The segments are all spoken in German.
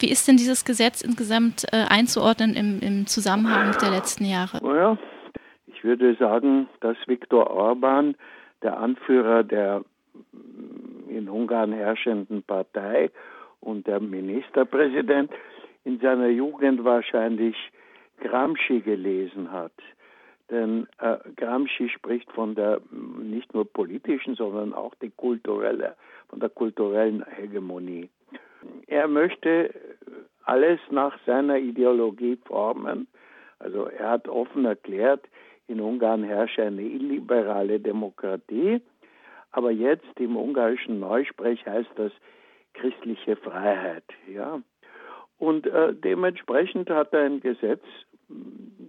Wie ist denn dieses Gesetz insgesamt äh, einzuordnen im, im, Zusammenhang der letzten Jahre? Naja, ich würde sagen, dass Viktor Orban, der Anführer der in Ungarn herrschenden Partei und der Ministerpräsident, in seiner Jugend wahrscheinlich Gramsci gelesen hat. Denn äh, Gramsci spricht von der nicht nur politischen, sondern auch die kulturelle, von der kulturellen Hegemonie. Er möchte alles nach seiner Ideologie formen. Also er hat offen erklärt, in Ungarn herrsche eine illiberale Demokratie, aber jetzt im ungarischen Neusprech heißt das christliche Freiheit. Ja? Und äh, dementsprechend hat er ein Gesetz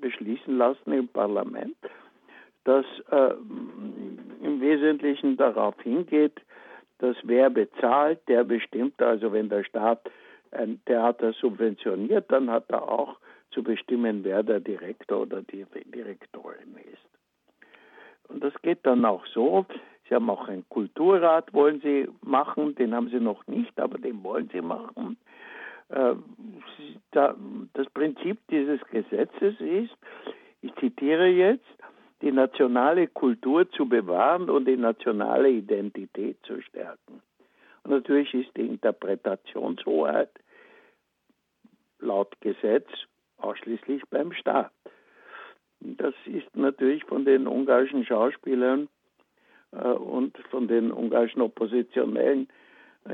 beschließen lassen im Parlament, das äh, im Wesentlichen darauf hingeht, dass wer bezahlt, der bestimmt, also wenn der Staat ein Theater subventioniert, dann hat er auch zu bestimmen, wer der Direktor oder die Direktorin ist. Und das geht dann auch so. Sie haben auch einen Kulturrat, wollen Sie machen, den haben Sie noch nicht, aber den wollen Sie machen. Äh, das Prinzip dieses Gesetzes ist, ich zitiere jetzt, die nationale Kultur zu bewahren und die nationale Identität zu stärken. Und natürlich ist die Interpretationshoheit laut Gesetz ausschließlich beim Staat. Das ist natürlich von den ungarischen Schauspielern äh, und von den ungarischen Oppositionellen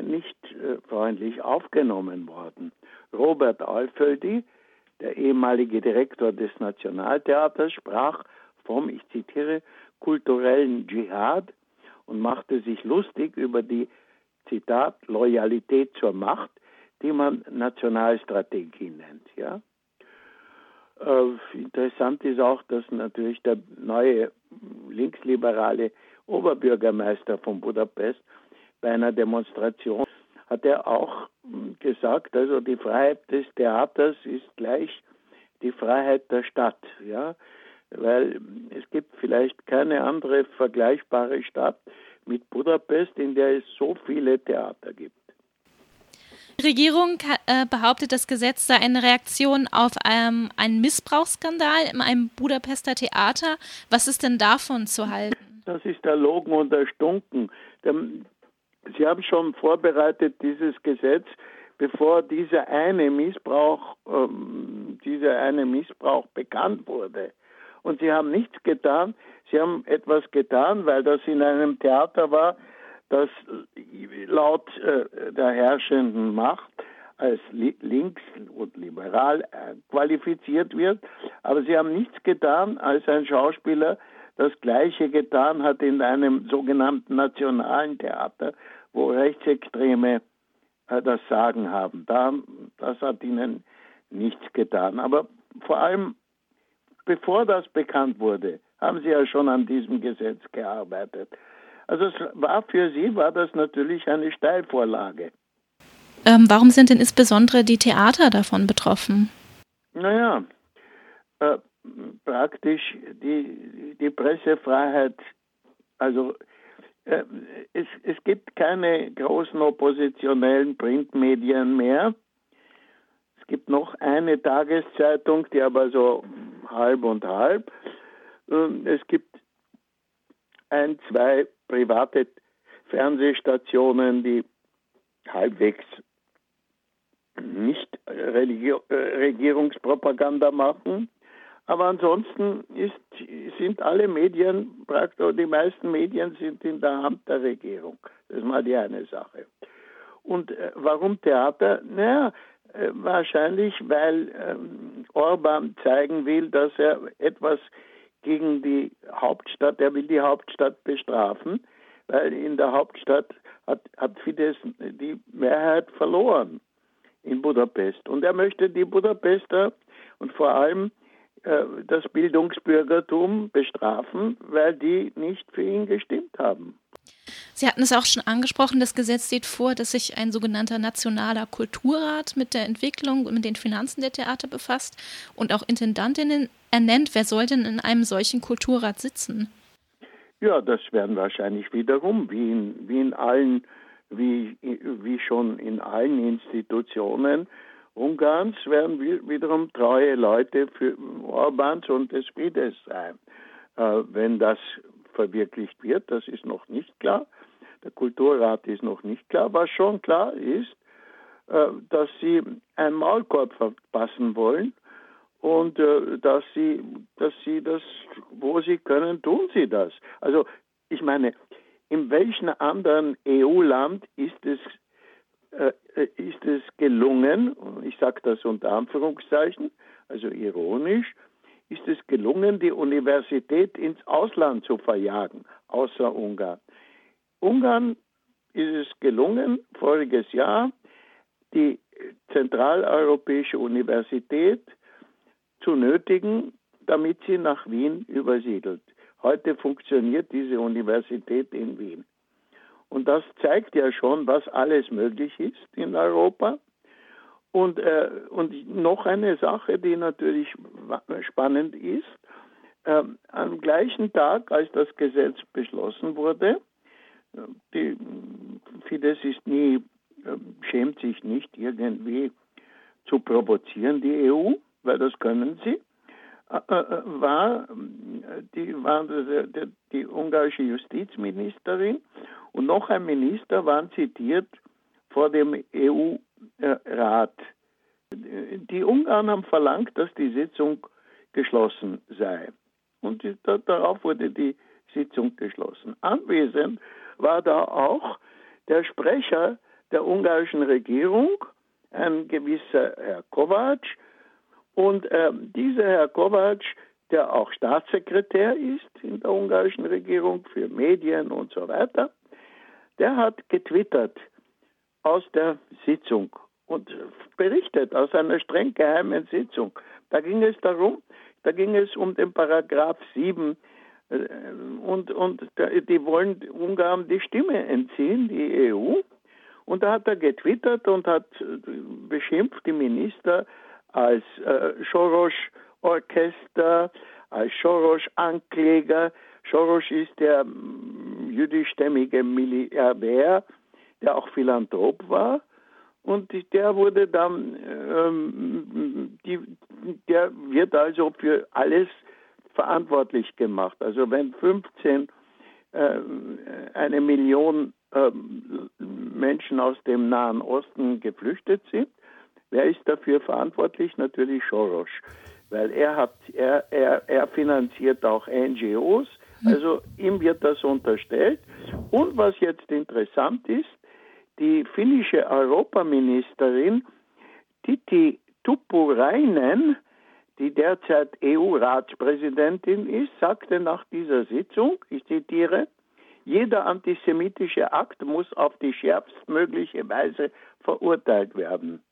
nicht äh, freundlich aufgenommen worden. Robert Alföldi, der ehemalige Direktor des Nationaltheaters, sprach vom, ich zitiere, kulturellen Dschihad und machte sich lustig über die, Zitat, Loyalität zur Macht, die man Nationalstrategie nennt. Ja? Äh, interessant ist auch, dass natürlich der neue linksliberale Oberbürgermeister von Budapest bei einer Demonstration hat er auch hm, gesagt, also die Freiheit des Theaters ist gleich die Freiheit der Stadt, ja, weil es gibt vielleicht keine andere vergleichbare Stadt mit Budapest, in der es so viele Theater gibt. Die Regierung äh, behauptet, das Gesetz sei eine Reaktion auf ähm, einen Missbrauchsskandal in einem Budapester Theater. Was ist denn davon zu halten? Das ist erlogen und erstunken. Sie haben schon vorbereitet dieses Gesetz, bevor dieser eine Missbrauch, ähm, dieser eine Missbrauch bekannt wurde. Und sie haben nichts getan. Sie haben etwas getan, weil das in einem Theater war, das laut äh, der herrschenden Macht als li links und liberal äh, qualifiziert wird. Aber sie haben nichts getan, als ein Schauspieler das Gleiche getan hat in einem sogenannten nationalen Theater, wo Rechtsextreme äh, das Sagen haben. Da, das hat ihnen nichts getan. Aber vor allem, bevor das bekannt wurde, haben sie ja schon an diesem Gesetz gearbeitet. Also es war für sie war das natürlich eine Steilvorlage. Ähm, warum sind denn insbesondere die Theater davon betroffen? Naja, äh, praktisch die, die Pressefreiheit, also äh, es, es gibt keine großen oppositionellen Printmedien mehr. Es gibt noch eine Tageszeitung, die aber so halb und halb. Es gibt ein, zwei private Fernsehstationen, die halbwegs nicht Regierungspropaganda machen. Aber ansonsten ist, sind alle Medien, praktisch die meisten Medien sind in der Hand der Regierung. Das ist mal die eine Sache. Und äh, warum Theater? Naja, äh, wahrscheinlich, weil ähm, Orban zeigen will, dass er etwas gegen die Hauptstadt, er will die Hauptstadt bestrafen, weil in der Hauptstadt hat, hat Fidesz die Mehrheit verloren in Budapest. Und er möchte die Budapester und vor allem äh, das Bildungsbürgertum bestrafen, weil die nicht für ihn gestimmt haben. Sie hatten es auch schon angesprochen, das Gesetz sieht vor, dass sich ein sogenannter nationaler Kulturrat mit der Entwicklung und mit den Finanzen der Theater befasst und auch Intendantinnen ernennt. Wer soll denn in einem solchen Kulturrat sitzen? Ja, das werden wahrscheinlich wiederum, wie in, wie in allen, wie, wie schon in allen Institutionen Ungarns werden wiederum treue Leute für Orbans und des Fidesz sein. Äh, wenn das verwirklicht wird, das ist noch nicht klar. Der Kulturrat ist noch nicht klar. Was schon klar ist, äh, dass sie einen Maulkorb verpassen wollen und äh, dass sie, dass sie das, wo sie können, tun sie das. Also ich meine, in welchem anderen EU-Land ist es äh, ist es gelungen, ich sage das unter Anführungszeichen, also ironisch, ist es gelungen, die Universität ins Ausland zu verjagen, außer Ungarn. Ungarn ist es gelungen, voriges Jahr die Zentraleuropäische Universität zu nötigen, damit sie nach Wien übersiedelt. Heute funktioniert diese Universität in Wien. Und das zeigt ja schon, was alles möglich ist in Europa. Und, äh, und noch eine Sache, die natürlich spannend ist, äh, am gleichen Tag, als das Gesetz beschlossen wurde, die Fidesz ist nie, äh, schämt sich nicht irgendwie zu provozieren, die EU, weil das können sie, äh, äh, war die, war die, die ungarische Justizministerin und noch ein Minister waren zitiert vor dem EU-Rat. Die Ungarn haben verlangt, dass die Sitzung geschlossen sei. Und darauf wurde die Sitzung geschlossen. Anwesend war da auch der Sprecher der ungarischen Regierung, ein gewisser Herr Kovac. Und äh, dieser Herr Kovac, der auch Staatssekretär ist in der ungarischen Regierung für Medien und so weiter, der hat getwittert aus der Sitzung und berichtet aus einer streng geheimen Sitzung. Da ging es darum, da ging es um den Paragraph 7 äh, und, und die wollen Ungarn die Stimme entziehen, die EU. Und da hat er getwittert und hat beschimpft die Minister als äh, Soros-Orchester, als Soros-Ankläger. Soros ist der jüdischstämmige Milliardär, der auch Philanthrop war. Und der wurde dann, ähm, die, der wird also für alles verantwortlich gemacht. Also wenn 15, äh, eine Million äh, Menschen aus dem Nahen Osten geflüchtet sind, wer ist dafür verantwortlich? Natürlich Soros, weil er hat, er, er, er finanziert auch NGOs, also ihm wird das unterstellt. Und was jetzt interessant ist, die finnische Europaministerin Titi Tuppurainen, die derzeit EU-Ratspräsidentin ist, sagte nach dieser Sitzung, ich zitiere, jeder antisemitische Akt muss auf die schärfstmögliche Weise verurteilt werden.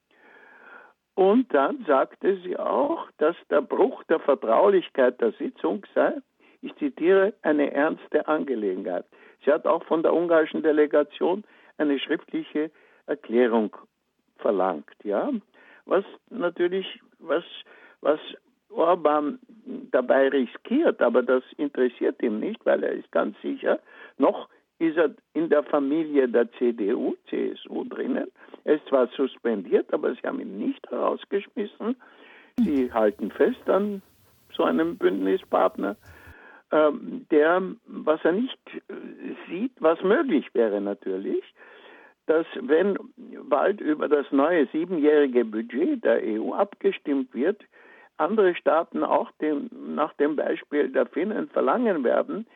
Und dann sagte sie auch, dass der Bruch der Vertraulichkeit der Sitzung sei ich zitiere, eine ernste Angelegenheit. Sie hat auch von der ungarischen Delegation eine schriftliche Erklärung verlangt, ja. Was natürlich, was, was Orban dabei riskiert, aber das interessiert ihn nicht, weil er ist ganz sicher, noch ist er in der Familie der CDU, CSU drinnen. Er ist zwar suspendiert, aber sie haben ihn nicht herausgeschmissen. Sie halten fest an so einem Bündnispartner. Ähm, der, was er nicht äh, sieht, was möglich wäre natürlich, dass wenn bald über das neue siebenjährige Budget der EU abgestimmt wird, andere Staaten auch dem, nach dem Beispiel der Finnen verlangen werden,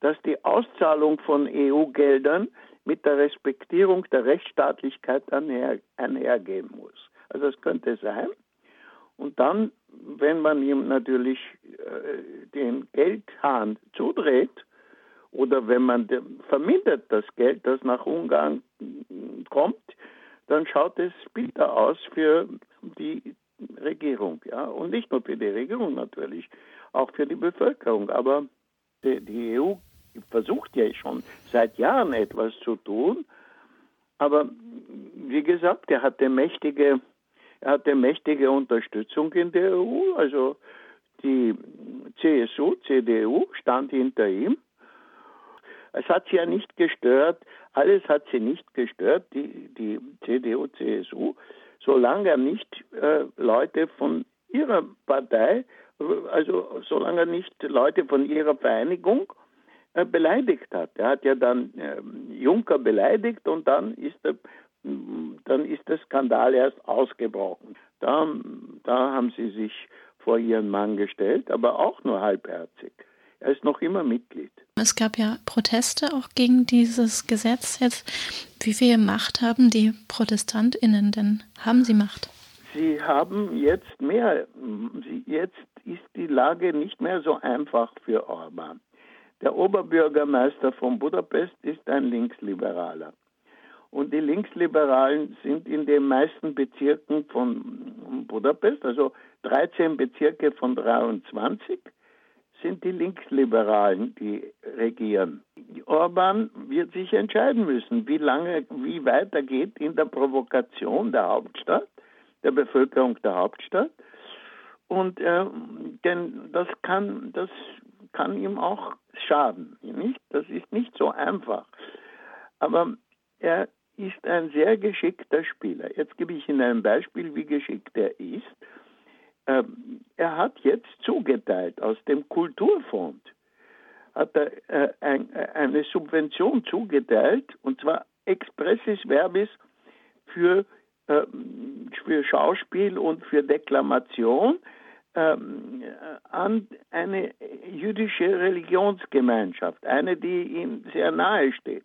dass die Auszahlung von EU-Geldern mit der Respektierung der Rechtsstaatlichkeit einher, einhergehen muss. Also es könnte sein. Und dann wenn man ihm natürlich äh, den Geldhahn zudreht oder wenn man vermindert das Geld, das nach Ungarn kommt, dann schaut es bitter aus für die Regierung, ja, und nicht nur für die Regierung natürlich, auch für die Bevölkerung. Aber die, die EU versucht ja schon seit Jahren etwas zu tun, aber wie gesagt, er hatte mächtige er hatte mächtige Unterstützung in der EU, also die CSU, CDU stand hinter ihm. Es hat sie ja nicht gestört, alles hat sie nicht gestört, die, die CDU, CSU, solange er nicht äh, Leute von ihrer Partei, also solange er nicht Leute von ihrer Vereinigung äh, beleidigt hat. Er hat ja dann äh, Juncker beleidigt und dann ist der, dann ist der Skandal erst ausgebrochen. Da, da haben sie sich vor ihren Mann gestellt, aber auch nur halbherzig. Er ist noch immer Mitglied. Es gab ja Proteste auch gegen dieses Gesetz jetzt. Wie viel Macht haben die ProtestantInnen denn? Haben sie Macht? Sie haben jetzt mehr. Jetzt ist die Lage nicht mehr so einfach für Orban. Der Oberbürgermeister von Budapest ist ein Linksliberaler. Und die Linksliberalen sind in den meisten Bezirken von Budapest, also 13 Bezirke von 23, sind die Linksliberalen, die regieren. Orban wird sich entscheiden müssen, wie lange, wie weitergeht in der Provokation der Hauptstadt, der Bevölkerung der Hauptstadt. Und äh, denn das kann, das kann ihm auch schaden. Nicht? Das ist nicht so einfach. Aber er ist ein sehr geschickter Spieler. Jetzt gebe ich Ihnen ein Beispiel, wie geschickt er ist. Ähm, er hat jetzt zugeteilt aus dem Kulturfonds, hat er äh, ein, äh, eine Subvention zugeteilt, und zwar expressis verbis für, äh, für Schauspiel und für Deklamation ähm, an eine jüdische Religionsgemeinschaft, eine, die ihm sehr nahe steht.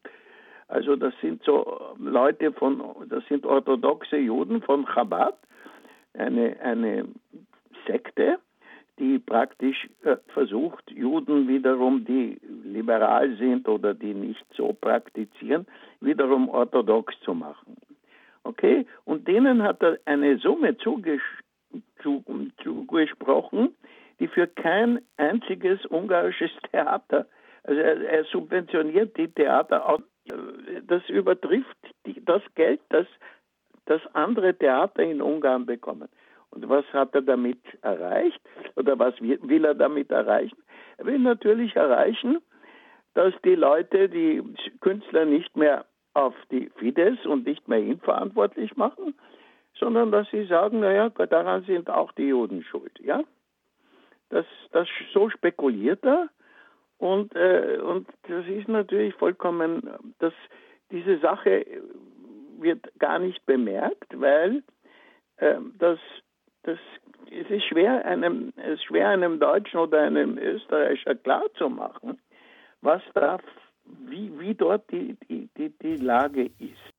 Also das sind so Leute von, das sind orthodoxe Juden von Chabad, eine, eine Sekte, die praktisch äh, versucht, Juden wiederum, die liberal sind oder die nicht so praktizieren, wiederum orthodox zu machen. Okay? Und denen hat er eine Summe zuges zu, zugesprochen, die für kein einziges ungarisches Theater, also er, er subventioniert die Theater, auch, das übertrifft die, das Geld, das, das andere Theater in Ungarn bekommen. Und was hat er damit erreicht? Oder was will er damit erreichen? Er will natürlich erreichen, dass die Leute, die Künstler nicht mehr auf die Fidesz und nicht mehr ihn verantwortlich machen, sondern dass sie sagen, naja, daran sind auch die Juden schuld. Ja? Das, das, so spekuliert er und, äh, und das ist natürlich vollkommen, dass diese Sache wird gar nicht bemerkt, weil äh, das das, es ist schwer einem, es ist schwer einem Deutschen oder einem Österreicher klarzumachen, was da, wie, wie dort die, die, die, die Lage ist.